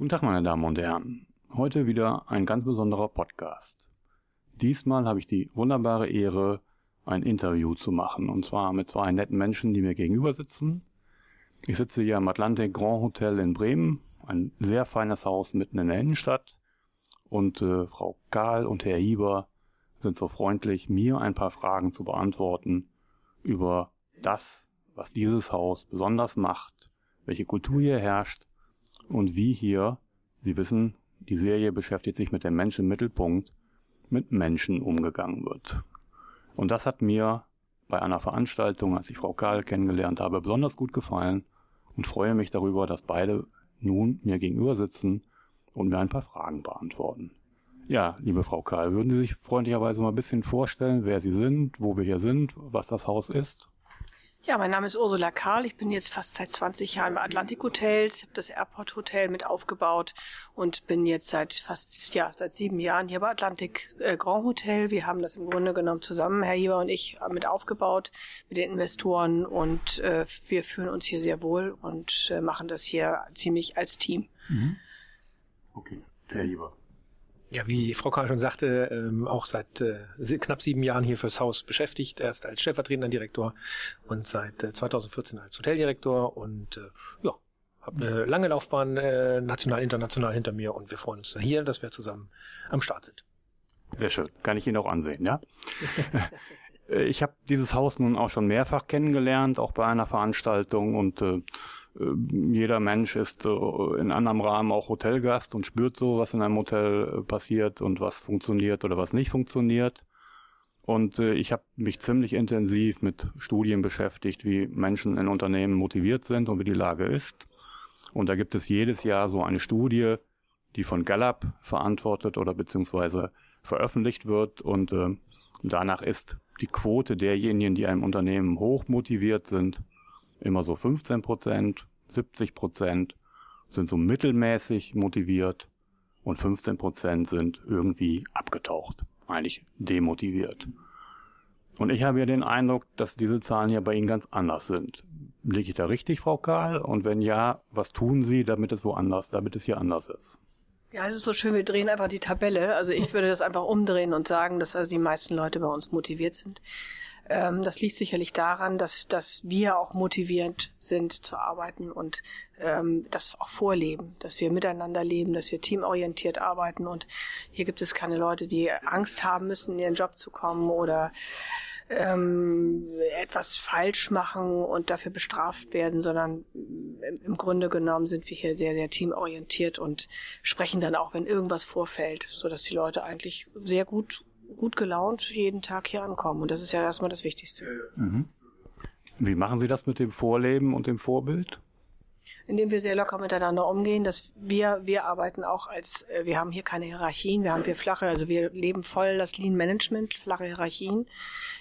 Guten Tag, meine Damen und Herren. Heute wieder ein ganz besonderer Podcast. Diesmal habe ich die wunderbare Ehre, ein Interview zu machen. Und zwar mit zwei netten Menschen, die mir gegenüber sitzen. Ich sitze hier im Atlantic Grand Hotel in Bremen. Ein sehr feines Haus mitten in der Innenstadt. Und äh, Frau Kahl und Herr Hieber sind so freundlich, mir ein paar Fragen zu beantworten über das, was dieses Haus besonders macht, welche Kultur hier herrscht und wie hier, Sie wissen, die Serie beschäftigt sich mit dem Menschen im Mittelpunkt, mit Menschen umgegangen wird. Und das hat mir bei einer Veranstaltung, als ich Frau Karl kennengelernt habe, besonders gut gefallen und freue mich darüber, dass beide nun mir gegenüber sitzen und mir ein paar Fragen beantworten. Ja, liebe Frau Karl, würden Sie sich freundlicherweise mal ein bisschen vorstellen, wer Sie sind, wo wir hier sind, was das Haus ist? Ja, mein Name ist Ursula Karl. Ich bin jetzt fast seit 20 Jahren bei Atlantic Hotels. Ich habe das Airport Hotel mit aufgebaut und bin jetzt seit fast, ja, seit sieben Jahren hier bei Atlantic äh, Grand Hotel. Wir haben das im Grunde genommen zusammen, Herr Hieber und ich, äh, mit aufgebaut mit den Investoren und äh, wir fühlen uns hier sehr wohl und äh, machen das hier ziemlich als Team. Mhm. Okay, Herr Hieber. Ja, wie Frau Kahn schon sagte, ähm, auch seit äh, knapp sieben Jahren hier fürs Haus beschäftigt. Erst als stellvertretender Direktor und seit äh, 2014 als Hoteldirektor und äh, ja, habe eine lange Laufbahn äh, national, international hinter mir und wir freuen uns da hier, dass wir zusammen am Start sind. Sehr schön, kann ich Ihnen auch ansehen, ja? Äh, ich habe dieses Haus nun auch schon mehrfach kennengelernt, auch bei einer Veranstaltung und äh, äh, jeder Mensch ist in anderem Rahmen auch Hotelgast und spürt so, was in einem Hotel äh, passiert und was funktioniert oder was nicht funktioniert. Und äh, ich habe mich ziemlich intensiv mit Studien beschäftigt, wie Menschen in Unternehmen motiviert sind und wie die Lage ist. Und da gibt es jedes Jahr so eine Studie, die von Gallup verantwortet oder beziehungsweise veröffentlicht wird. Und äh, danach ist die Quote derjenigen, die einem Unternehmen hoch motiviert sind, immer so 15 Prozent, 70 Prozent sind so mittelmäßig motiviert und 15 Prozent sind irgendwie abgetaucht, eigentlich demotiviert. Und ich habe ja den Eindruck, dass diese Zahlen hier bei Ihnen ganz anders sind. Liege ich da richtig, Frau Karl? Und wenn ja, was tun Sie, damit es woanders, damit es hier anders ist? Ja, es ist so schön, wir drehen einfach die Tabelle. Also ich würde das einfach umdrehen und sagen, dass also die meisten Leute bei uns motiviert sind. Ähm, das liegt sicherlich daran, dass, dass wir auch motivierend sind zu arbeiten und ähm, das auch vorleben, dass wir miteinander leben, dass wir teamorientiert arbeiten. Und hier gibt es keine Leute, die Angst haben müssen, in ihren Job zu kommen oder ähm, etwas falsch machen und dafür bestraft werden, sondern im Grunde genommen sind wir hier sehr, sehr teamorientiert und sprechen dann auch, wenn irgendwas vorfällt, so dass die Leute eigentlich sehr gut gut gelaunt jeden Tag hier ankommen. Und das ist ja erstmal das Wichtigste. Mhm. Wie machen Sie das mit dem Vorleben und dem Vorbild? indem wir sehr locker miteinander umgehen, dass wir, wir arbeiten auch als, äh, wir haben hier keine Hierarchien, wir haben hier flache, also wir leben voll das Lean Management, flache Hierarchien.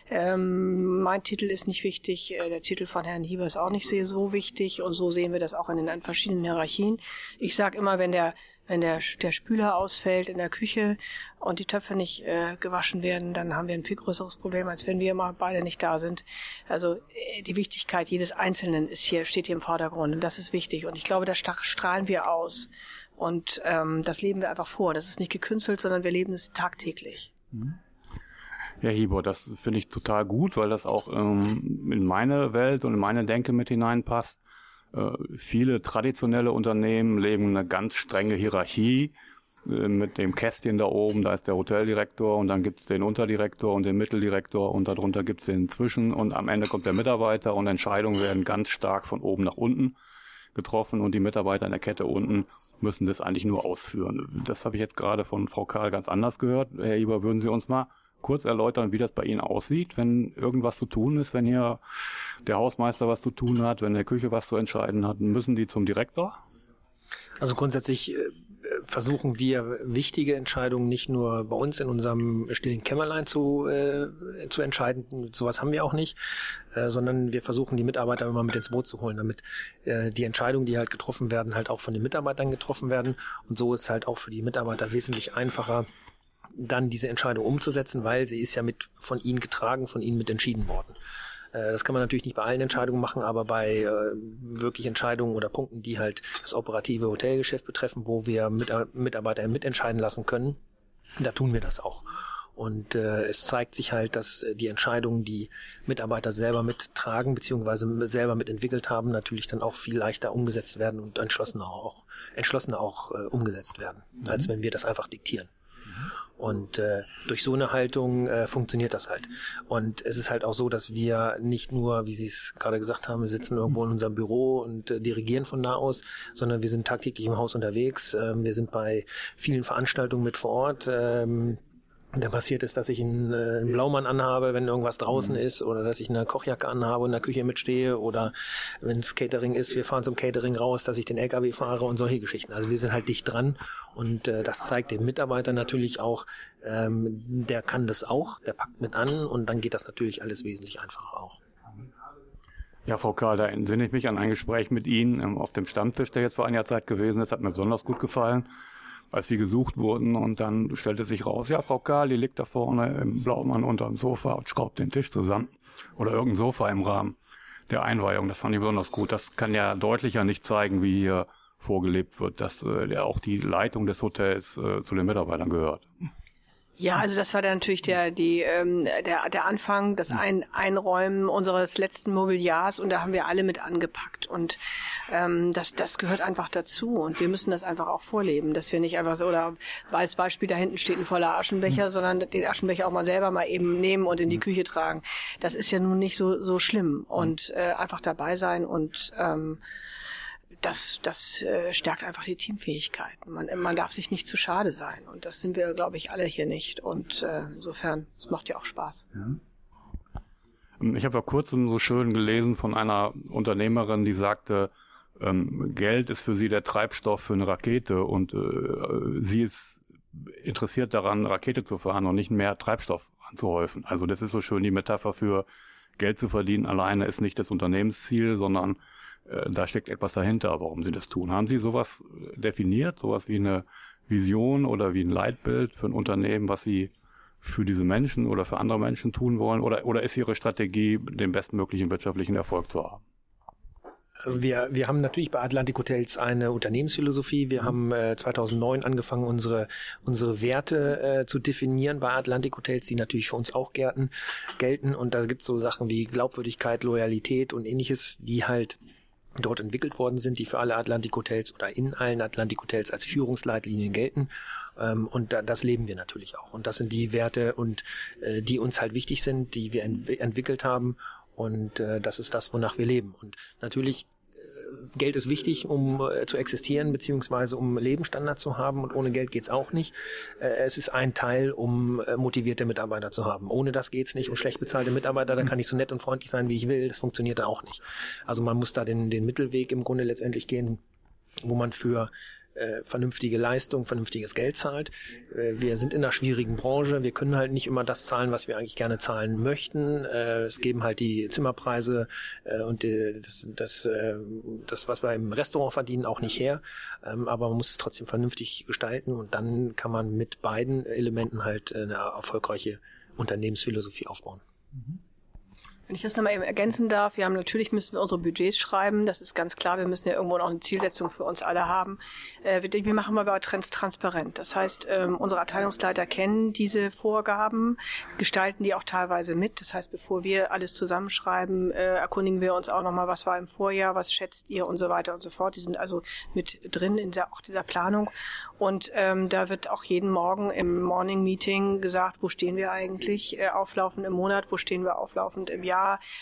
Ähm, mein Titel ist nicht wichtig, äh, der Titel von Herrn Hieber ist auch nicht sehr so wichtig und so sehen wir das auch in den verschiedenen Hierarchien. Ich sage immer, wenn der wenn der, der Spüler ausfällt in der Küche und die Töpfe nicht äh, gewaschen werden, dann haben wir ein viel größeres Problem, als wenn wir immer beide nicht da sind. Also äh, die Wichtigkeit jedes Einzelnen ist hier, steht hier im Vordergrund und das ist wichtig. Und ich glaube, da strahlen wir aus. Und ähm, das leben wir einfach vor. Das ist nicht gekünstelt, sondern wir leben es tagtäglich. Mhm. Ja, Hibor, das finde ich total gut, weil das auch ähm, in meine Welt und in meine Denke mit hineinpasst. Äh, viele traditionelle Unternehmen leben eine ganz strenge Hierarchie äh, mit dem Kästchen da oben, da ist der Hoteldirektor und dann gibt's den Unterdirektor und den Mitteldirektor und darunter gibt's den Zwischen und am Ende kommt der Mitarbeiter und Entscheidungen werden ganz stark von oben nach unten getroffen und die Mitarbeiter in der Kette unten müssen das eigentlich nur ausführen. Das habe ich jetzt gerade von Frau Karl ganz anders gehört. Herr Eber, würden Sie uns mal kurz erläutern, wie das bei Ihnen aussieht, wenn irgendwas zu tun ist, wenn hier der Hausmeister was zu tun hat, wenn der Küche was zu entscheiden hat, müssen die zum Direktor? Also grundsätzlich äh, versuchen wir wichtige Entscheidungen nicht nur bei uns in unserem stillen Kämmerlein zu, äh, zu entscheiden, sowas haben wir auch nicht, äh, sondern wir versuchen die Mitarbeiter immer mit ins Boot zu holen, damit äh, die Entscheidungen, die halt getroffen werden, halt auch von den Mitarbeitern getroffen werden. Und so ist halt auch für die Mitarbeiter wesentlich einfacher, dann diese Entscheidung umzusetzen, weil sie ist ja mit von ihnen getragen, von ihnen mit entschieden worden. Äh, das kann man natürlich nicht bei allen Entscheidungen machen, aber bei äh, wirklich Entscheidungen oder Punkten, die halt das operative Hotelgeschäft betreffen, wo wir Mitarbeiter mitentscheiden lassen können, da tun wir das auch. Und äh, es zeigt sich halt, dass die Entscheidungen, die Mitarbeiter selber mittragen bzw. selber mitentwickelt haben, natürlich dann auch viel leichter umgesetzt werden und entschlossener auch, entschlossener auch äh, umgesetzt werden, mhm. als wenn wir das einfach diktieren. Und äh, durch so eine Haltung äh, funktioniert das halt. Und es ist halt auch so, dass wir nicht nur, wie Sie es gerade gesagt haben, wir sitzen irgendwo in unserem Büro und äh, dirigieren von da aus, sondern wir sind tagtäglich im Haus unterwegs. Ähm, wir sind bei vielen Veranstaltungen mit vor Ort. Ähm, dann passiert es, dass ich einen, äh, einen Blaumann anhabe, wenn irgendwas draußen mhm. ist, oder dass ich eine Kochjacke anhabe und in der Küche mitstehe, oder wenn es Catering ist, wir fahren zum Catering raus, dass ich den LKW fahre und solche Geschichten. Also wir sind halt dicht dran und äh, das zeigt dem Mitarbeiter natürlich auch, ähm, der kann das auch, der packt mit an und dann geht das natürlich alles wesentlich einfacher auch. Ja, Frau Karl, da entsinne ich mich an ein Gespräch mit Ihnen ähm, auf dem Stammtisch, der jetzt vor einiger Zeit gewesen ist, hat mir besonders gut gefallen als sie gesucht wurden. Und dann stellte sich raus, ja, Frau Kahl, die liegt da vorne im Blaumann unterm Sofa und schraubt den Tisch zusammen. Oder irgendein Sofa im Rahmen der Einweihung. Das fand ich besonders gut. Das kann ja deutlicher nicht zeigen, wie hier vorgelebt wird, dass äh, auch die Leitung des Hotels äh, zu den Mitarbeitern gehört. Ja, also das war dann natürlich der, die, ähm, der, der Anfang, das Ein Einräumen unseres letzten Mobiliars und da haben wir alle mit angepackt und ähm, das, das gehört einfach dazu und wir müssen das einfach auch vorleben, dass wir nicht einfach so, oder als Beispiel da hinten steht ein voller Aschenbecher, mhm. sondern den Aschenbecher auch mal selber mal eben nehmen und in die Küche tragen. Das ist ja nun nicht so, so schlimm und äh, einfach dabei sein und ähm, das, das äh, stärkt einfach die Teamfähigkeit. Man, man darf sich nicht zu schade sein. Und das sind wir, glaube ich, alle hier nicht. Und äh, insofern, es macht ja auch Spaß. Ja. Ähm, ich habe vor kurzem so schön gelesen von einer Unternehmerin, die sagte, ähm, Geld ist für sie der Treibstoff für eine Rakete und äh, sie ist interessiert daran, Rakete zu fahren und nicht mehr Treibstoff anzuhäufen. Also das ist so schön die Metapher für Geld zu verdienen alleine ist nicht das Unternehmensziel, sondern äh, da steckt etwas dahinter, warum Sie das tun. Haben Sie sowas definiert, sowas wie eine Vision oder wie ein Leitbild für ein Unternehmen, was Sie für diese Menschen oder für andere Menschen tun wollen? Oder, oder ist Ihre Strategie, den bestmöglichen wirtschaftlichen Erfolg zu haben? Wir, wir haben natürlich bei Atlantic Hotels eine Unternehmensphilosophie. Wir mhm. haben äh, 2009 angefangen, unsere, unsere Werte äh, zu definieren bei Atlantic Hotels, die natürlich für uns auch gelten. gelten. Und da gibt es so Sachen wie Glaubwürdigkeit, Loyalität und ähnliches, die halt dort entwickelt worden sind, die für alle Atlantik-Hotels oder in allen Atlantik-Hotels als Führungsleitlinien gelten. Ähm, und da, das leben wir natürlich auch. Und das sind die Werte und äh, die uns halt wichtig sind, die wir ent entwickelt haben. Und äh, das ist das, wonach wir leben. Und natürlich Geld ist wichtig, um äh, zu existieren, beziehungsweise um Lebensstandard zu haben und ohne Geld geht's auch nicht. Äh, es ist ein Teil, um äh, motivierte Mitarbeiter zu haben. Ohne das geht's nicht. Und schlecht bezahlte Mitarbeiter, da kann ich so nett und freundlich sein, wie ich will. Das funktioniert da auch nicht. Also man muss da den, den Mittelweg im Grunde letztendlich gehen, wo man für äh, vernünftige Leistung, vernünftiges Geld zahlt. Äh, wir sind in einer schwierigen Branche. Wir können halt nicht immer das zahlen, was wir eigentlich gerne zahlen möchten. Äh, es geben halt die Zimmerpreise und das, das, das, was wir im Restaurant verdienen, auch nicht her. Ähm, aber man muss es trotzdem vernünftig gestalten und dann kann man mit beiden Elementen halt eine erfolgreiche Unternehmensphilosophie aufbauen. Mhm. Wenn ich das nochmal eben ergänzen darf, wir haben natürlich müssen wir unsere Budgets schreiben, das ist ganz klar, wir müssen ja irgendwo noch eine Zielsetzung für uns alle haben. Äh, wir, wir machen aber trans transparent. Das heißt, ähm, unsere Abteilungsleiter kennen diese Vorgaben, gestalten die auch teilweise mit. Das heißt, bevor wir alles zusammenschreiben, äh, erkundigen wir uns auch nochmal, was war im Vorjahr, was schätzt ihr und so weiter und so fort. Die sind also mit drin in der, auch dieser Planung. Und ähm, da wird auch jeden Morgen im Morning Meeting gesagt, wo stehen wir eigentlich, äh, auflaufend im Monat, wo stehen wir auflaufend im Jahr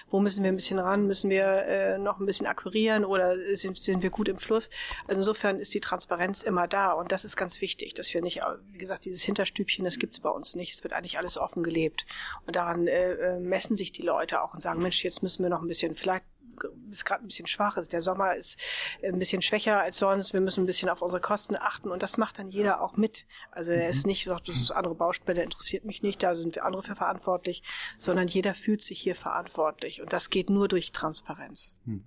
Wo müssen wir ein bisschen ran, müssen wir äh, noch ein bisschen akquirieren oder sind, sind wir gut im Fluss. Also insofern ist die Transparenz immer da und das ist ganz wichtig, dass wir nicht, wie gesagt, dieses Hinterstübchen, das gibt's bei uns nicht. Es wird eigentlich alles offen gelebt und daran äh, äh messen sich die Leute auch und sagen, Mensch, jetzt müssen wir noch ein bisschen, vielleicht ist gerade ein bisschen schwach ist. Der Sommer ist ein bisschen schwächer als sonst. Wir müssen ein bisschen auf unsere Kosten achten und das macht dann jeder auch mit. Also er ist mhm. nicht so, das ist andere Baustelle, interessiert mich nicht, da sind wir andere für verantwortlich, sondern jeder fühlt sich hier verantwortlich und das geht nur durch Transparenz. Hm.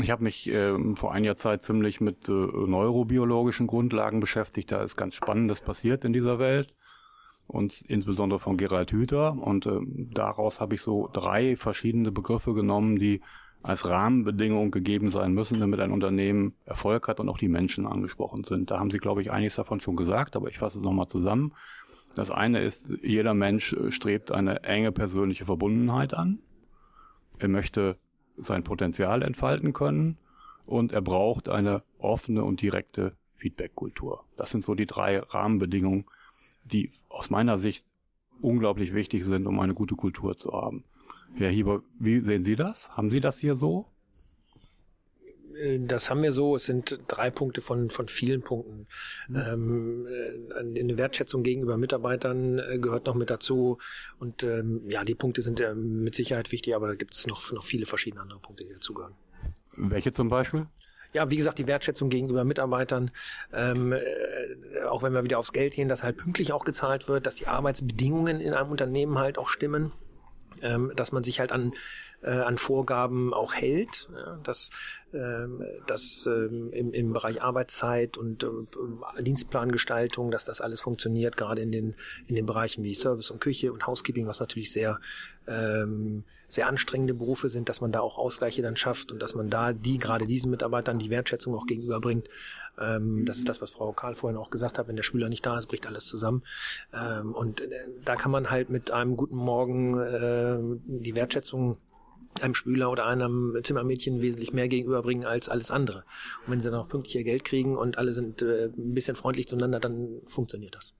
Ich habe mich äh, vor einiger Zeit ziemlich mit äh, neurobiologischen Grundlagen beschäftigt. Da ist ganz Spannendes passiert in dieser Welt. Und insbesondere von Gerald Hüther. Und äh, daraus habe ich so drei verschiedene Begriffe genommen, die als Rahmenbedingung gegeben sein müssen, damit ein Unternehmen Erfolg hat und auch die Menschen angesprochen sind. Da haben Sie, glaube ich, einiges davon schon gesagt, aber ich fasse es nochmal zusammen. Das eine ist, jeder Mensch äh, strebt eine enge persönliche Verbundenheit an. Er möchte sein Potenzial entfalten können und er braucht eine offene und direkte Feedback-Kultur. Das sind so die drei Rahmenbedingungen, die aus meiner Sicht unglaublich wichtig sind, um eine gute Kultur zu haben. Herr Hieber, wie sehen Sie das? Haben Sie das hier so? Äh, das haben wir so. Es sind drei Punkte von, von vielen Punkten. Mhm. Ähm, äh, eine Wertschätzung gegenüber Mitarbeitern äh, gehört noch mit dazu. Und ähm, ja, die Punkte sind mit Sicherheit wichtig, aber da gibt es noch, noch viele verschiedene andere Punkte, die dazugehören. Welche zum Beispiel? Ja, wie gesagt, die Wertschätzung gegenüber Mitarbeitern, ähm, äh, auch wenn wir wieder aufs Geld gehen, dass halt pünktlich auch gezahlt wird, dass die Arbeitsbedingungen in einem Unternehmen halt auch stimmen, ähm, dass man sich halt an äh, an Vorgaben auch hält, ja, dass ähm, dass ähm, im, im Bereich Arbeitszeit und äh, Dienstplangestaltung, dass das alles funktioniert, gerade in den in den Bereichen wie Service und Küche und Housekeeping, was natürlich sehr ähm, sehr anstrengende Berufe sind, dass man da auch Ausgleiche dann schafft und dass man da die gerade diesen Mitarbeitern die Wertschätzung auch gegenüberbringt. Ähm, das ist das, was Frau Karl vorhin auch gesagt hat. Wenn der Schüler nicht da ist, bricht alles zusammen. Ähm, und äh, da kann man halt mit einem guten Morgen äh, die Wertschätzung einem Spüler oder einem Zimmermädchen wesentlich mehr gegenüberbringen als alles andere. Und wenn sie dann auch pünktlich ihr Geld kriegen und alle sind äh, ein bisschen freundlich zueinander, dann funktioniert das.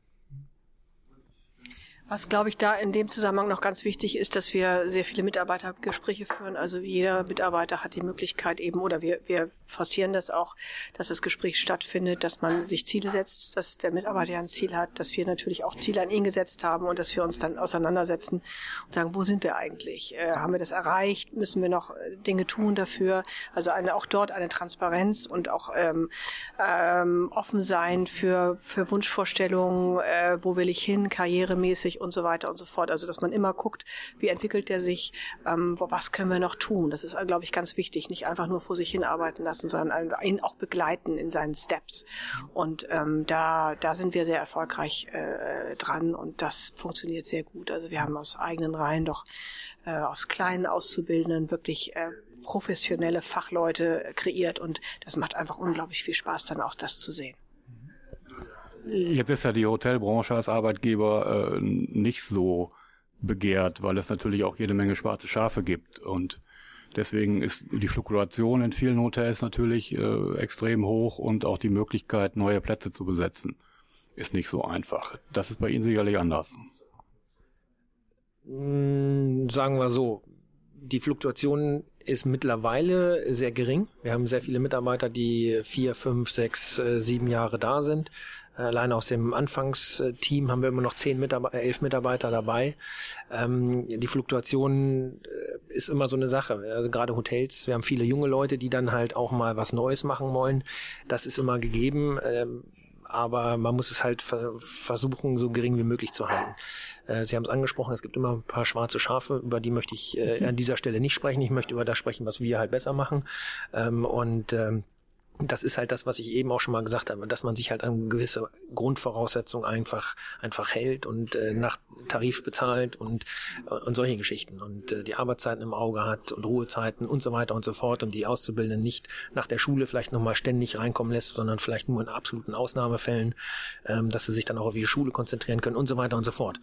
Was, glaube ich, da in dem Zusammenhang noch ganz wichtig ist, dass wir sehr viele Mitarbeitergespräche führen. Also jeder Mitarbeiter hat die Möglichkeit eben, oder wir, wir forcieren das auch, dass das Gespräch stattfindet, dass man sich Ziele setzt, dass der Mitarbeiter ein Ziel hat, dass wir natürlich auch Ziele an ihn gesetzt haben und dass wir uns dann auseinandersetzen und sagen, wo sind wir eigentlich? Äh, haben wir das erreicht? Müssen wir noch äh, Dinge tun dafür? Also eine, auch dort eine Transparenz und auch ähm, ähm, offen sein für, für Wunschvorstellungen, äh, wo will ich hin, karrieremäßig und so weiter und so fort. Also dass man immer guckt, wie entwickelt der sich, ähm, was können wir noch tun. Das ist, glaube ich, ganz wichtig. Nicht einfach nur vor sich hin arbeiten lassen, sondern ihn auch begleiten in seinen Steps. Und ähm, da, da sind wir sehr erfolgreich äh, dran und das funktioniert sehr gut. Also wir haben aus eigenen Reihen doch äh, aus kleinen Auszubildenden wirklich äh, professionelle Fachleute kreiert und das macht einfach unglaublich viel Spaß, dann auch das zu sehen. Jetzt ist ja die Hotelbranche als Arbeitgeber äh, nicht so begehrt, weil es natürlich auch jede Menge schwarze Schafe gibt und deswegen ist die Fluktuation in vielen Hotels natürlich äh, extrem hoch und auch die Möglichkeit, neue Plätze zu besetzen, ist nicht so einfach. Das ist bei Ihnen sicherlich anders. Hm, sagen wir so, die Fluktuation ist mittlerweile sehr gering. Wir haben sehr viele Mitarbeiter, die vier, fünf, sechs, äh, sieben Jahre da sind. Allein aus dem Anfangsteam haben wir immer noch zehn Mitarbeiter, elf Mitarbeiter dabei. Ähm, die Fluktuation äh, ist immer so eine Sache. Also gerade Hotels, wir haben viele junge Leute, die dann halt auch mal was Neues machen wollen. Das ist immer gegeben. Ähm, aber man muss es halt versuchen, so gering wie möglich zu halten. Äh, Sie haben es angesprochen, es gibt immer ein paar schwarze Schafe, über die möchte ich äh, an dieser Stelle nicht sprechen. Ich möchte über das sprechen, was wir halt besser machen. Ähm, und ähm, das ist halt das, was ich eben auch schon mal gesagt habe, dass man sich halt an gewisse Grundvoraussetzungen einfach einfach hält und äh, nach Tarif bezahlt und und solche Geschichten und äh, die Arbeitszeiten im Auge hat und Ruhezeiten und so weiter und so fort und die Auszubildenden nicht nach der Schule vielleicht nochmal ständig reinkommen lässt, sondern vielleicht nur in absoluten Ausnahmefällen, ähm, dass sie sich dann auch auf ihre Schule konzentrieren können und so weiter und so fort.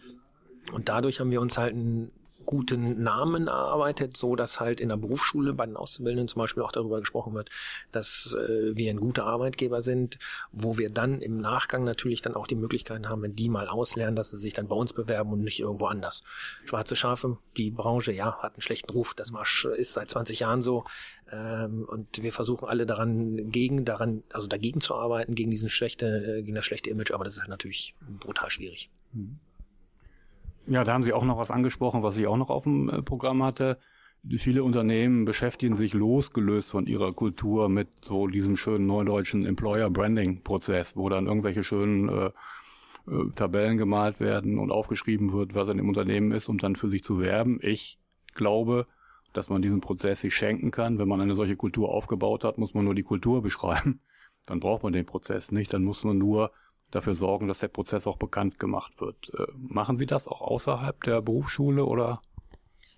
Und dadurch haben wir uns halt ein guten Namen erarbeitet, so dass halt in der Berufsschule bei den Auszubildenden zum Beispiel auch darüber gesprochen wird, dass äh, wir ein guter Arbeitgeber sind, wo wir dann im Nachgang natürlich dann auch die Möglichkeiten haben, wenn die mal auslernen, dass sie sich dann bei uns bewerben und nicht irgendwo anders. Schwarze Schafe, die Branche, ja, hat einen schlechten Ruf, das war, ist seit 20 Jahren so ähm, und wir versuchen alle daran gegen, daran, also dagegen zu arbeiten, gegen diesen schlechte, äh, gegen das schlechte Image, aber das ist halt natürlich brutal schwierig. Mhm. Ja, da haben Sie auch noch was angesprochen, was ich auch noch auf dem äh, Programm hatte. Viele Unternehmen beschäftigen sich losgelöst von ihrer Kultur mit so diesem schönen neudeutschen Employer Branding Prozess, wo dann irgendwelche schönen äh, äh, Tabellen gemalt werden und aufgeschrieben wird, was in dem Unternehmen ist, um dann für sich zu werben. Ich glaube, dass man diesen Prozess sich schenken kann. Wenn man eine solche Kultur aufgebaut hat, muss man nur die Kultur beschreiben. Dann braucht man den Prozess nicht. Dann muss man nur dafür sorgen, dass der Prozess auch bekannt gemacht wird. Äh, machen Sie das auch außerhalb der Berufsschule oder?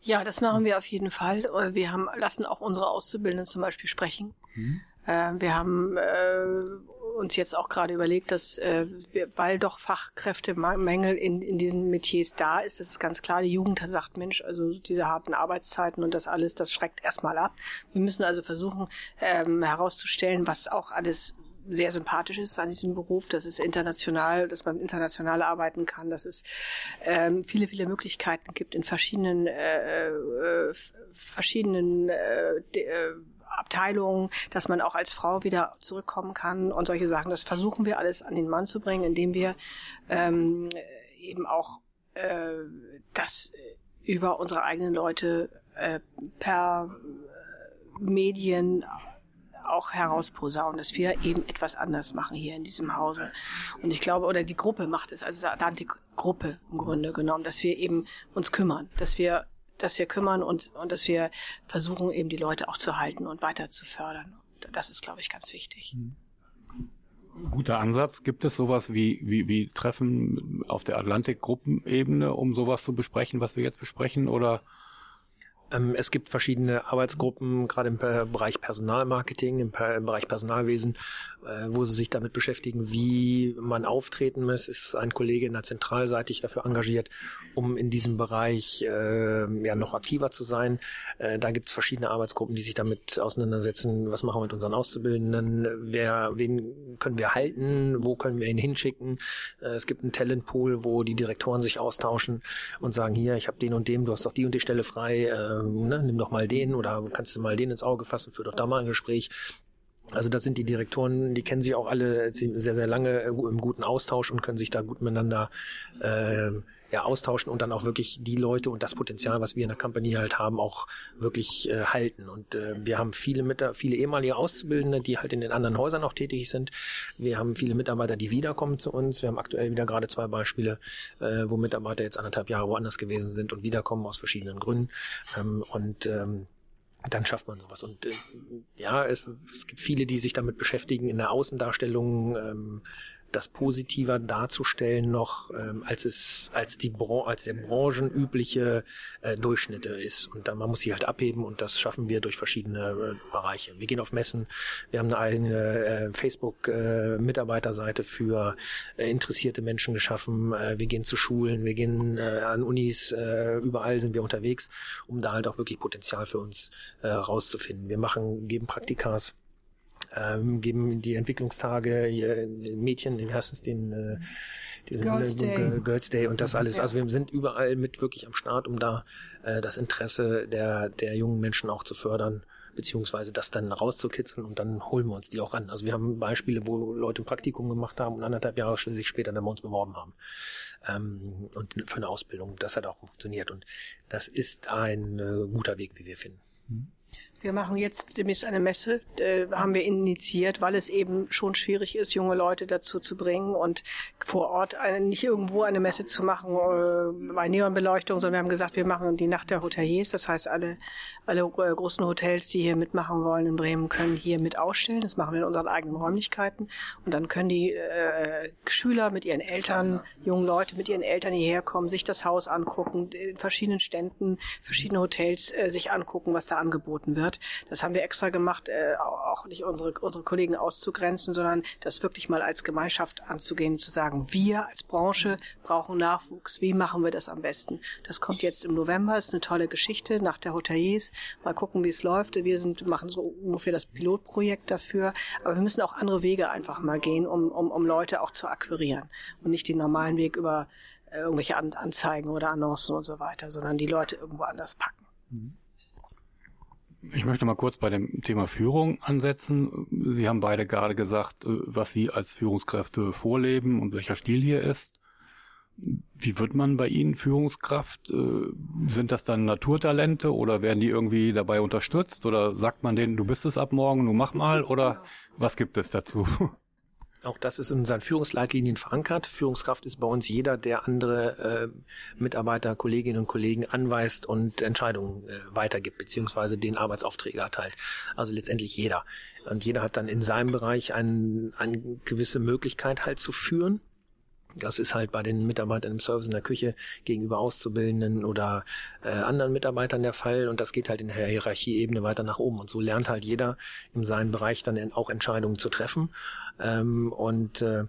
Ja, das machen wir auf jeden Fall. Äh, wir haben, lassen auch unsere Auszubildenden zum Beispiel sprechen. Mhm. Äh, wir haben äh, uns jetzt auch gerade überlegt, dass wir, weil doch Fachkräftemängel in, in diesen Metiers da ist, ist ganz klar, die Jugend sagt, Mensch, also diese harten Arbeitszeiten und das alles, das schreckt erstmal ab. Wir müssen also versuchen ähm, herauszustellen, was auch alles sehr sympathisch ist an diesem Beruf, dass es international, dass man international arbeiten kann, dass es ähm, viele, viele Möglichkeiten gibt in verschiedenen, äh, äh, verschiedenen äh, äh, Abteilungen, dass man auch als Frau wieder zurückkommen kann und solche Sachen. Das versuchen wir alles an den Mann zu bringen, indem wir ähm, eben auch äh, das über unsere eigenen Leute äh, per Medien auch herausposaunen, dass wir eben etwas anders machen hier in diesem Hause. Und ich glaube, oder die Gruppe macht es, also die Gruppe im Grunde genommen, dass wir eben uns kümmern, dass wir dass wir kümmern und, und dass wir versuchen, eben die Leute auch zu halten und weiter zu fördern. Das ist, glaube ich, ganz wichtig. Guter Ansatz. Gibt es sowas wie, wie, wie Treffen auf der Atlantik-Gruppenebene, um sowas zu besprechen, was wir jetzt besprechen? Oder es gibt verschiedene Arbeitsgruppen, gerade im Bereich Personalmarketing, im Bereich Personalwesen, äh, wo sie sich damit beschäftigen, wie man auftreten muss. Ist ein Kollege in der Zentralseitig dafür engagiert, um in diesem Bereich äh, ja noch aktiver zu sein. Äh, da gibt es verschiedene Arbeitsgruppen, die sich damit auseinandersetzen, was machen wir mit unseren Auszubildenden, wer, wen können wir halten, wo können wir ihn hinschicken. es gibt einen Talentpool, wo die Direktoren sich austauschen und sagen, hier, ich habe den und dem, du hast doch die und die Stelle frei ähm, ne, nimm doch mal den oder kannst du mal den ins Auge fassen, führ doch da mal ein Gespräch. Also das sind die Direktoren, die kennen sich auch alle sehr, sehr lange im guten Austausch und können sich da gut miteinander äh, ja, austauschen und dann auch wirklich die Leute und das Potenzial, was wir in der Company halt haben, auch wirklich äh, halten. Und äh, wir haben viele mit viele ehemalige Auszubildende, die halt in den anderen Häusern auch tätig sind. Wir haben viele Mitarbeiter, die wiederkommen zu uns. Wir haben aktuell wieder gerade zwei Beispiele, äh, wo Mitarbeiter jetzt anderthalb Jahre woanders gewesen sind und wiederkommen aus verschiedenen Gründen. Ähm, und ähm, dann schafft man sowas. Und äh, ja, es, es gibt viele, die sich damit beschäftigen, in der Außendarstellung ähm, das positiver darzustellen noch, ähm, als es als die Bran als der branchenübliche äh, Durchschnitte ist. Und dann man muss sie halt abheben und das schaffen wir durch verschiedene äh, Bereiche. Wir gehen auf Messen, wir haben eine äh, Facebook-Mitarbeiterseite äh, für äh, interessierte Menschen geschaffen. Äh, wir gehen zu Schulen, wir gehen äh, an Unis, äh, überall sind wir unterwegs, um da halt auch wirklich Potenzial für uns äh, rauszufinden. Wir machen, geben Praktikas ähm, geben die Entwicklungstage ihr Mädchen, wie heißt es den äh, Girls, Day. Girls Day und das alles. Also wir sind überall mit wirklich am Start, um da äh, das Interesse der der jungen Menschen auch zu fördern beziehungsweise das dann rauszukitzeln und dann holen wir uns die auch an. Also wir haben Beispiele, wo Leute ein Praktikum gemacht haben und anderthalb Jahre sich später dann bei uns beworben haben. Ähm, und für eine Ausbildung. Das hat auch funktioniert und das ist ein äh, guter Weg, wie wir finden. Mhm. Wir machen jetzt demnächst eine Messe, äh, haben wir initiiert, weil es eben schon schwierig ist, junge Leute dazu zu bringen und vor Ort eine, nicht irgendwo eine Messe zu machen äh, bei Neonbeleuchtung, sondern wir haben gesagt, wir machen die Nacht der Hoteliers. Das heißt, alle, alle äh, großen Hotels, die hier mitmachen wollen in Bremen, können hier mit ausstellen. Das machen wir in unseren eigenen Räumlichkeiten. Und dann können die äh, Schüler mit ihren Eltern, jungen Leute mit ihren Eltern hierher kommen, sich das Haus angucken, in verschiedenen Ständen, verschiedene Hotels äh, sich angucken, was da angeboten wird. Das haben wir extra gemacht, äh, auch nicht unsere, unsere Kollegen auszugrenzen, sondern das wirklich mal als Gemeinschaft anzugehen, zu sagen, wir als Branche brauchen Nachwuchs. Wie machen wir das am besten? Das kommt jetzt im November, ist eine tolle Geschichte nach der Hoteliers. Mal gucken, wie es läuft. Wir sind, machen so ungefähr das Pilotprojekt dafür. Aber wir müssen auch andere Wege einfach mal gehen, um, um, um Leute auch zu akquirieren und nicht den normalen Weg über äh, irgendwelche Anzeigen oder Annoncen und so weiter, sondern die Leute irgendwo anders packen. Mhm. Ich möchte mal kurz bei dem Thema Führung ansetzen. Sie haben beide gerade gesagt, äh, was Sie als Führungskräfte vorleben und welcher Stil hier ist. Wie wird man bei Ihnen Führungskraft? Äh, sind das dann Naturtalente oder werden die irgendwie dabei unterstützt? Oder sagt man denen, du bist es ab morgen, du mach mal? Oder was gibt es dazu? Auch das ist in unseren Führungsleitlinien verankert. Führungskraft ist bei uns jeder, der andere äh, Mitarbeiter, Kolleginnen und Kollegen anweist und Entscheidungen äh, weitergibt, beziehungsweise den Arbeitsaufträge erteilt. Also letztendlich jeder. Und jeder hat dann in seinem Bereich ein, eine gewisse Möglichkeit halt zu führen. Das ist halt bei den Mitarbeitern im Service in der Küche gegenüber Auszubildenden oder äh, anderen Mitarbeitern der Fall und das geht halt in der Hierarchieebene weiter nach oben und so lernt halt jeder in seinem Bereich dann auch Entscheidungen zu treffen ähm, und äh,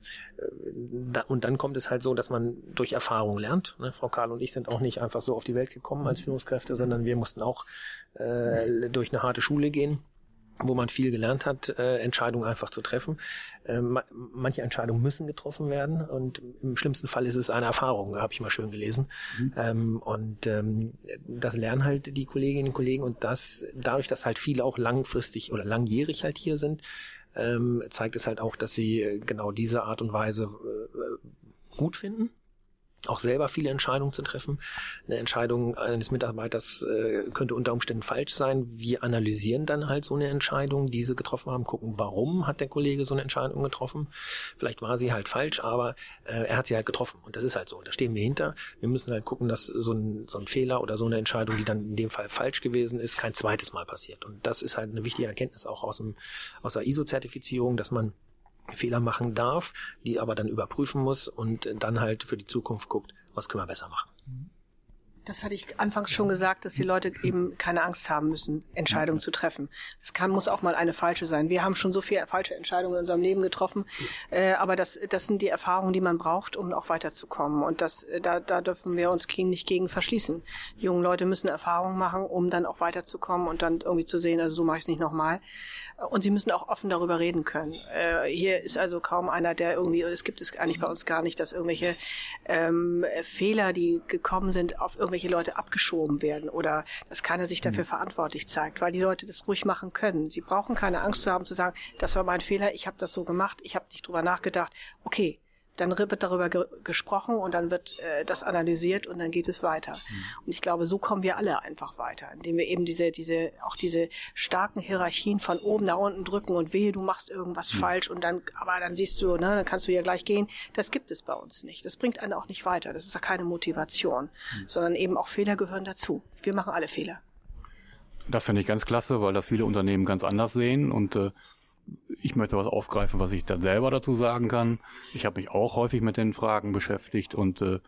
da, und dann kommt es halt so, dass man durch Erfahrung lernt. Ne? Frau Karl und ich sind auch nicht einfach so auf die Welt gekommen als Führungskräfte, sondern wir mussten auch äh, durch eine harte Schule gehen wo man viel gelernt hat, äh, Entscheidungen einfach zu treffen. Äh, manche Entscheidungen müssen getroffen werden und im schlimmsten Fall ist es eine Erfahrung, habe ich mal schön gelesen. Mhm. Ähm, und ähm, das lernen halt die Kolleginnen und Kollegen und das dadurch, dass halt viele auch langfristig oder langjährig halt hier sind, ähm, zeigt es halt auch, dass sie äh, genau diese Art und Weise äh, gut finden auch selber viele Entscheidungen zu treffen. Eine Entscheidung eines Mitarbeiters äh, könnte unter Umständen falsch sein. Wir analysieren dann halt so eine Entscheidung, die sie getroffen haben, gucken, warum hat der Kollege so eine Entscheidung getroffen. Vielleicht war sie halt falsch, aber äh, er hat sie halt getroffen. Und das ist halt so. Da stehen wir hinter. Wir müssen halt gucken, dass so ein, so ein Fehler oder so eine Entscheidung, die dann in dem Fall falsch gewesen ist, kein zweites Mal passiert. Und das ist halt eine wichtige Erkenntnis auch aus, dem, aus der ISO-Zertifizierung, dass man Fehler machen darf, die aber dann überprüfen muss und dann halt für die Zukunft guckt, was können wir besser machen. Das hatte ich anfangs schon gesagt, dass die Leute eben keine Angst haben müssen, Entscheidungen zu treffen. Das kann, muss auch mal eine falsche sein. Wir haben schon so viele falsche Entscheidungen in unserem Leben getroffen, äh, aber das, das sind die Erfahrungen, die man braucht, um auch weiterzukommen. Und das, äh, da, da dürfen wir uns nicht gegen verschließen. Die jungen Leute müssen Erfahrungen machen, um dann auch weiterzukommen und dann irgendwie zu sehen, also so mache ich es nicht nochmal. Und sie müssen auch offen darüber reden können. Äh, hier ist also kaum einer, der irgendwie, es gibt es eigentlich bei uns gar nicht, dass irgendwelche ähm, Fehler, die gekommen sind, auf irgendwelche Leute abgeschoben werden oder dass keiner sich dafür mhm. verantwortlich zeigt, weil die Leute das ruhig machen können. Sie brauchen keine Angst zu haben zu sagen, das war mein Fehler, ich habe das so gemacht, ich habe nicht drüber nachgedacht. Okay, dann wird darüber ge gesprochen und dann wird äh, das analysiert und dann geht es weiter. Mhm. Und ich glaube, so kommen wir alle einfach weiter, indem wir eben diese, diese, auch diese starken Hierarchien von oben nach unten drücken und wehe, du machst irgendwas mhm. falsch und dann, aber dann siehst du, ne, dann kannst du ja gleich gehen. Das gibt es bei uns nicht. Das bringt einen auch nicht weiter. Das ist ja keine Motivation, mhm. sondern eben auch Fehler gehören dazu. Wir machen alle Fehler. Das finde ich ganz klasse, weil das viele Unternehmen ganz anders sehen und äh, ich möchte was aufgreifen, was ich dann selber dazu sagen kann. Ich habe mich auch häufig mit den Fragen beschäftigt und äh,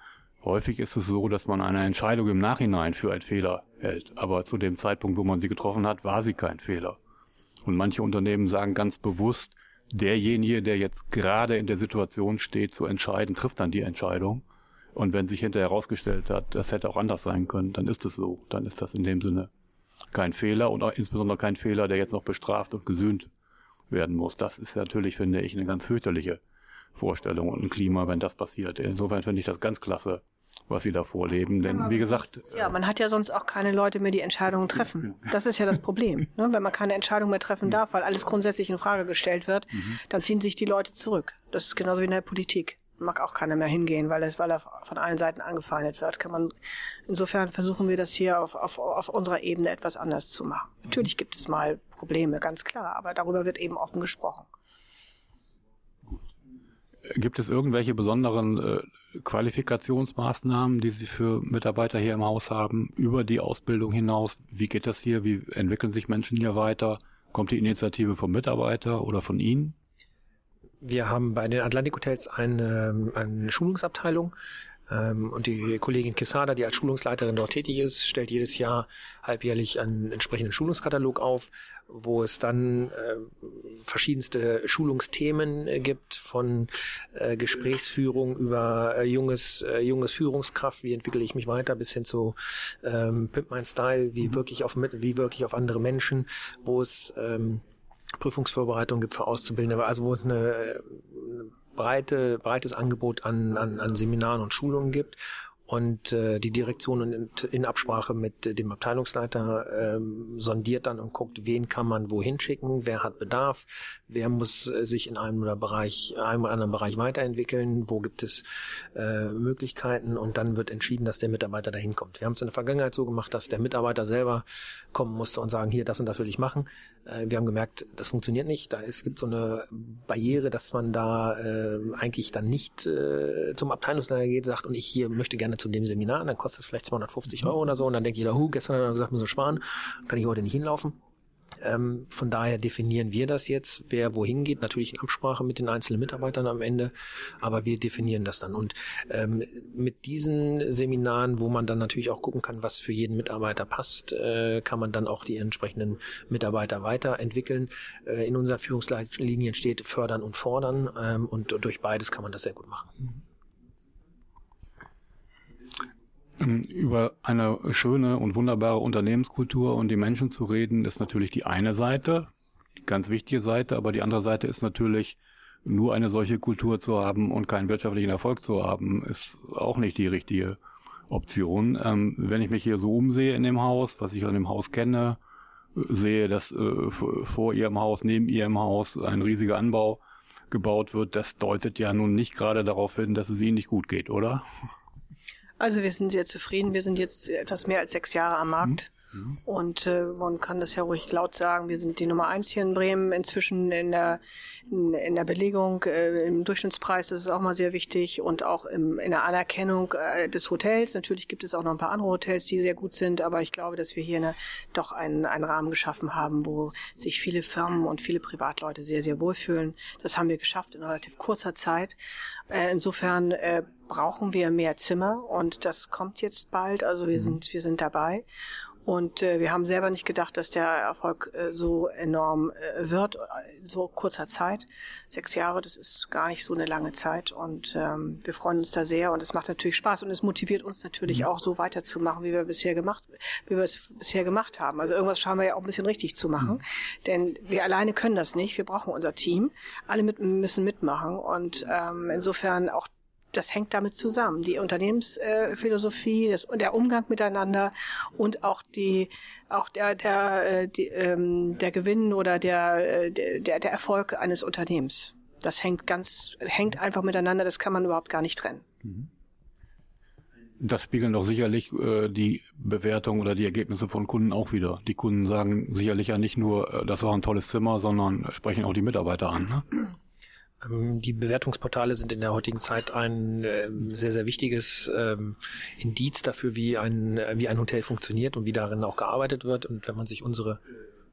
häufig ist es so, dass man eine Entscheidung im Nachhinein für einen Fehler hält. Aber zu dem Zeitpunkt, wo man sie getroffen hat, war sie kein Fehler. Und manche Unternehmen sagen ganz bewusst, derjenige, der jetzt gerade in der Situation steht, zu entscheiden, trifft dann die Entscheidung. Und wenn sich hinterher herausgestellt hat, das hätte auch anders sein können, dann ist es so. Dann ist das in dem Sinne kein Fehler und insbesondere kein Fehler, der jetzt noch bestraft und gesühnt werden muss. Das ist natürlich, finde ich, eine ganz fürchterliche Vorstellung und ein Klima, wenn das passiert. Insofern finde ich das ganz klasse, was Sie da vorleben. Denn ja, wie gesagt. Ja, man hat ja sonst auch keine Leute mehr, die Entscheidungen treffen. Das ist ja das Problem. Ne? Wenn man keine Entscheidung mehr treffen darf, weil alles grundsätzlich in Frage gestellt wird, mhm. dann ziehen sich die Leute zurück. Das ist genauso wie in der Politik mag auch keiner mehr hingehen, weil, es, weil er von allen Seiten angefeindet wird. Kann man, insofern versuchen wir das hier auf, auf, auf unserer Ebene etwas anders zu machen. Natürlich gibt es mal Probleme, ganz klar, aber darüber wird eben offen gesprochen. Gibt es irgendwelche besonderen äh, Qualifikationsmaßnahmen, die Sie für Mitarbeiter hier im Haus haben, über die Ausbildung hinaus? Wie geht das hier? Wie entwickeln sich Menschen hier weiter? Kommt die Initiative vom Mitarbeiter oder von Ihnen? Wir haben bei den Atlantic Hotels eine, eine Schulungsabteilung ähm, und die Kollegin Quesada, die als Schulungsleiterin dort tätig ist, stellt jedes Jahr halbjährlich einen entsprechenden Schulungskatalog auf, wo es dann äh, verschiedenste Schulungsthemen äh, gibt, von äh, Gesprächsführung über äh, junges, äh, junges Führungskraft, wie entwickle ich mich weiter, bis hin zu ähm, Pimp My Style, wie mhm. wirklich auf wie wirklich auf andere Menschen, wo es ähm, Prüfungsvorbereitung gibt für Auszubildende, also wo es eine, eine breite, breites Angebot an, an, an Seminaren und Schulungen gibt. Und äh, die Direktion in, in Absprache mit äh, dem Abteilungsleiter ähm, sondiert dann und guckt, wen kann man wohin schicken, wer hat Bedarf, wer muss äh, sich in einem oder Bereich, einem oder anderen Bereich weiterentwickeln, wo gibt es äh, Möglichkeiten und dann wird entschieden, dass der Mitarbeiter dahin kommt. Wir haben es in der Vergangenheit so gemacht, dass der Mitarbeiter selber kommen musste und sagen, hier, das und das will ich machen. Äh, wir haben gemerkt, das funktioniert nicht. Da ist, gibt so eine Barriere, dass man da äh, eigentlich dann nicht äh, zum Abteilungsleiter geht, sagt, und ich hier möchte gerne zu dem Seminar, dann kostet es vielleicht 250 Euro oder so und dann denkt jeder, hu, gestern hat er gesagt, müssen wir sparen, kann ich heute nicht hinlaufen. Ähm, von daher definieren wir das jetzt, wer wohin geht, natürlich in Absprache mit den einzelnen Mitarbeitern am Ende, aber wir definieren das dann. Und ähm, mit diesen Seminaren, wo man dann natürlich auch gucken kann, was für jeden Mitarbeiter passt, äh, kann man dann auch die entsprechenden Mitarbeiter weiterentwickeln. Äh, in unseren Führungslinien steht fördern und fordern ähm, und durch beides kann man das sehr gut machen. Ähm, über eine schöne und wunderbare Unternehmenskultur und die Menschen zu reden, ist natürlich die eine Seite, die ganz wichtige Seite, aber die andere Seite ist natürlich, nur eine solche Kultur zu haben und keinen wirtschaftlichen Erfolg zu haben, ist auch nicht die richtige Option. Ähm, wenn ich mich hier so umsehe in dem Haus, was ich an dem Haus kenne, sehe, dass äh, vor ihrem Haus, neben ihrem Haus ein riesiger Anbau gebaut wird, das deutet ja nun nicht gerade darauf hin, dass es ihnen nicht gut geht, oder? Also wir sind sehr zufrieden. Wir sind jetzt etwas mehr als sechs Jahre am Markt. Mhm. Und äh, man kann das ja ruhig laut sagen, wir sind die Nummer eins hier in Bremen inzwischen in der, in, in der Belegung, äh, im Durchschnittspreis, das ist auch mal sehr wichtig und auch im, in der Anerkennung äh, des Hotels. Natürlich gibt es auch noch ein paar andere Hotels, die sehr gut sind, aber ich glaube, dass wir hier eine, doch einen, einen Rahmen geschaffen haben, wo sich viele Firmen und viele Privatleute sehr, sehr wohlfühlen. Das haben wir geschafft in relativ kurzer Zeit. Äh, insofern äh, brauchen wir mehr Zimmer und das kommt jetzt bald. Also wir mhm. sind, wir sind dabei. Und äh, wir haben selber nicht gedacht, dass der Erfolg äh, so enorm äh, wird in so kurzer Zeit. Sechs Jahre, das ist gar nicht so eine lange Zeit. Und ähm, wir freuen uns da sehr und es macht natürlich Spaß und es motiviert uns natürlich mhm. auch so weiterzumachen, wie wir bisher gemacht, wie wir es bisher gemacht haben. Also irgendwas schauen wir ja auch ein bisschen richtig zu machen. Mhm. Denn wir alleine können das nicht. Wir brauchen unser Team. Alle mit, müssen mitmachen. Und ähm, insofern auch das hängt damit zusammen. Die Unternehmensphilosophie, das, der Umgang miteinander und auch die, auch der, der, äh, die, ähm, der Gewinn oder der, äh, der, der Erfolg eines Unternehmens. Das hängt ganz, hängt einfach miteinander. Das kann man überhaupt gar nicht trennen. Mhm. Das spiegeln doch sicherlich äh, die Bewertung oder die Ergebnisse von Kunden auch wieder. Die Kunden sagen sicherlich ja nicht nur, äh, das war ein tolles Zimmer, sondern sprechen auch die Mitarbeiter an. Ne? Ähm, die Bewertungsportale sind in der heutigen Zeit ein äh, sehr, sehr wichtiges ähm, Indiz dafür, wie ein, äh, wie ein Hotel funktioniert und wie darin auch gearbeitet wird. Und wenn man sich unsere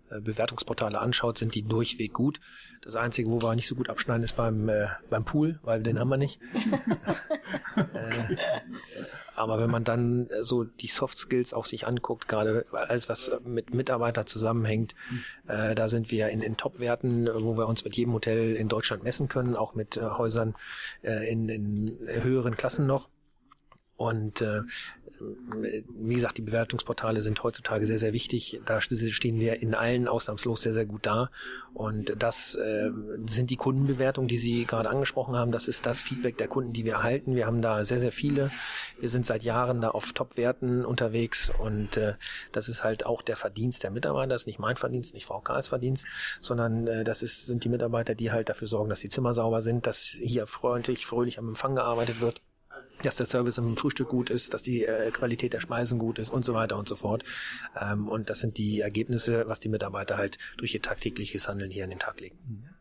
Bewertungsportale anschaut, sind die durchweg gut. Das Einzige, wo wir nicht so gut abschneiden, ist beim, äh, beim Pool, weil den haben wir nicht. äh, aber wenn man dann so die Soft Skills auch sich anguckt, gerade alles, was mit Mitarbeiter zusammenhängt, äh, da sind wir in, in Top-Werten, wo wir uns mit jedem Hotel in Deutschland messen können, auch mit äh, Häusern äh, in, in höheren Klassen noch. Und äh, wie gesagt, die Bewertungsportale sind heutzutage sehr, sehr wichtig. Da stehen wir in allen ausnahmslos sehr, sehr gut da. Und das äh, sind die Kundenbewertungen, die Sie gerade angesprochen haben. Das ist das Feedback der Kunden, die wir erhalten. Wir haben da sehr, sehr viele. Wir sind seit Jahren da auf Top-Werten unterwegs und äh, das ist halt auch der Verdienst der Mitarbeiter. Das ist nicht mein Verdienst, nicht Frau Karls Verdienst, sondern äh, das ist, sind die Mitarbeiter, die halt dafür sorgen, dass die Zimmer sauber sind, dass hier freundlich, fröhlich am Empfang gearbeitet wird dass der Service im Frühstück gut ist, dass die äh, Qualität der Speisen gut ist und so weiter und so fort. Ähm, und das sind die Ergebnisse, was die Mitarbeiter halt durch ihr tagtägliches Handeln hier an den Tag legen.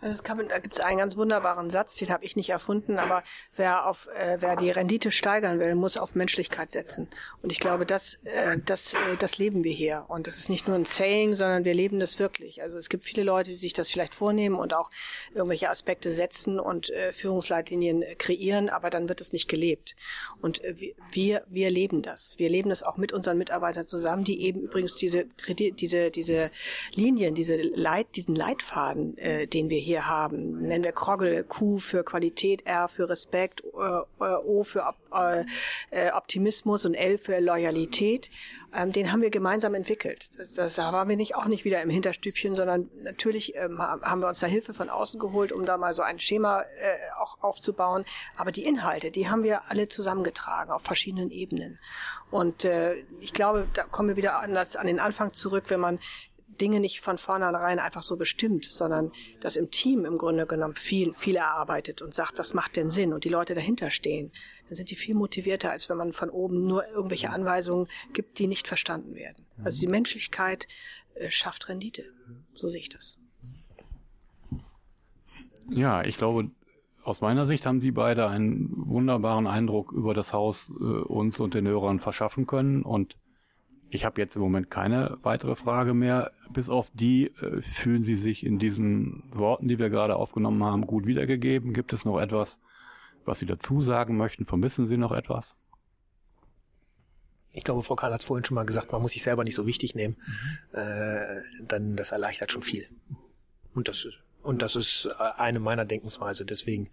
Also es kann, da gibt es einen ganz wunderbaren Satz, den habe ich nicht erfunden, aber wer auf äh, wer die Rendite steigern will, muss auf Menschlichkeit setzen. Und ich glaube, das äh, das äh, das leben wir hier und das ist nicht nur ein Saying, sondern wir leben das wirklich. Also es gibt viele Leute, die sich das vielleicht vornehmen und auch irgendwelche Aspekte setzen und äh, Führungsleitlinien kreieren, aber dann wird es nicht gelebt. Und äh, wir wir leben das. Wir leben das auch mit unseren Mitarbeitern zusammen, die eben übrigens diese diese diese Linien, diese Leit diesen Leitfaden, äh, den wir hier haben, nennen wir Krogel, Q für Qualität, R für Respekt, äh, äh O für äh, Optimismus und L für Loyalität, ähm, den haben wir gemeinsam entwickelt. Das, da waren wir nicht auch nicht wieder im Hinterstübchen, sondern natürlich ähm, haben wir uns da Hilfe von außen geholt, um da mal so ein Schema auch aufzubauen. Aber die Inhalte, die haben wir alle zusammengetragen auf verschiedenen Ebenen. Und ich glaube, da kommen wir wieder an, an den Anfang zurück, wenn man Dinge nicht von vornherein einfach so bestimmt, sondern das im Team im Grunde genommen viel, viel erarbeitet und sagt, was macht denn Sinn und die Leute dahinter stehen, dann sind die viel motivierter, als wenn man von oben nur irgendwelche Anweisungen gibt, die nicht verstanden werden. Also die Menschlichkeit äh, schafft Rendite. So sehe ich das. Ja, ich glaube, aus meiner Sicht haben Sie beide einen wunderbaren Eindruck über das Haus äh, uns und den Hörern verschaffen können und ich habe jetzt im Moment keine weitere Frage mehr. Bis auf die äh, fühlen Sie sich in diesen Worten, die wir gerade aufgenommen haben, gut wiedergegeben. Gibt es noch etwas, was Sie dazu sagen möchten? Vermissen Sie noch etwas? Ich glaube, Frau Karl hat es vorhin schon mal gesagt, man muss sich selber nicht so wichtig nehmen. Mhm. Äh, dann das erleichtert schon viel. Und das ist und das ist äh, eine meiner Denkensweise. Deswegen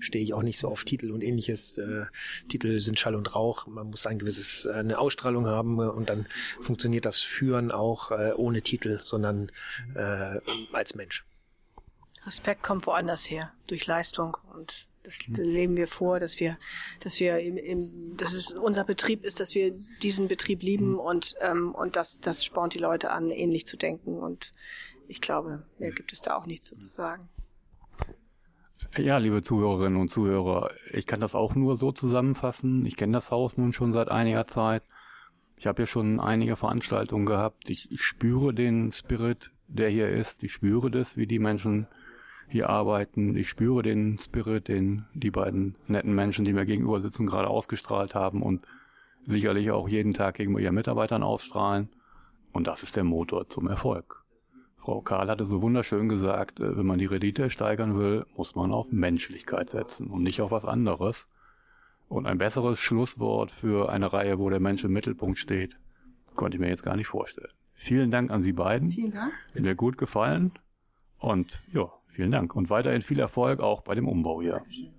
stehe ich auch nicht so auf Titel und ähnliches. Äh, Titel sind Schall und Rauch. Man muss ein gewisses, äh, eine Ausstrahlung haben und dann funktioniert das Führen auch ohne Titel, sondern als Mensch. Respekt kommt woanders her, durch Leistung und das leben wir vor, dass wir, dass wir im, im, dass es unser Betrieb ist, dass wir diesen Betrieb lieben und ähm, und das das spornt die Leute an, ähnlich zu denken und ich glaube, mehr gibt es da auch nichts zu sagen. Ja, liebe Zuhörerinnen und Zuhörer, ich kann das auch nur so zusammenfassen. Ich kenne das Haus nun schon seit einiger Zeit. Ich habe ja schon einige Veranstaltungen gehabt. Ich, ich spüre den Spirit, der hier ist. Ich spüre das, wie die Menschen hier arbeiten. Ich spüre den Spirit, den die beiden netten Menschen, die mir gegenüber sitzen, gerade ausgestrahlt haben und sicherlich auch jeden Tag gegenüber ihren Mitarbeitern ausstrahlen. Und das ist der Motor zum Erfolg. Frau Karl hatte so wunderschön gesagt, äh, wenn man die Rendite steigern will, muss man auf Menschlichkeit setzen und nicht auf was anderes. Und ein besseres Schlusswort für eine Reihe, wo der Mensch im Mittelpunkt steht, konnte ich mir jetzt gar nicht vorstellen. Vielen Dank an Sie beiden. Vielen Dank. Mir gut gefallen. Und ja, vielen Dank. Und weiterhin viel Erfolg auch bei dem Umbau hier. Dankeschön.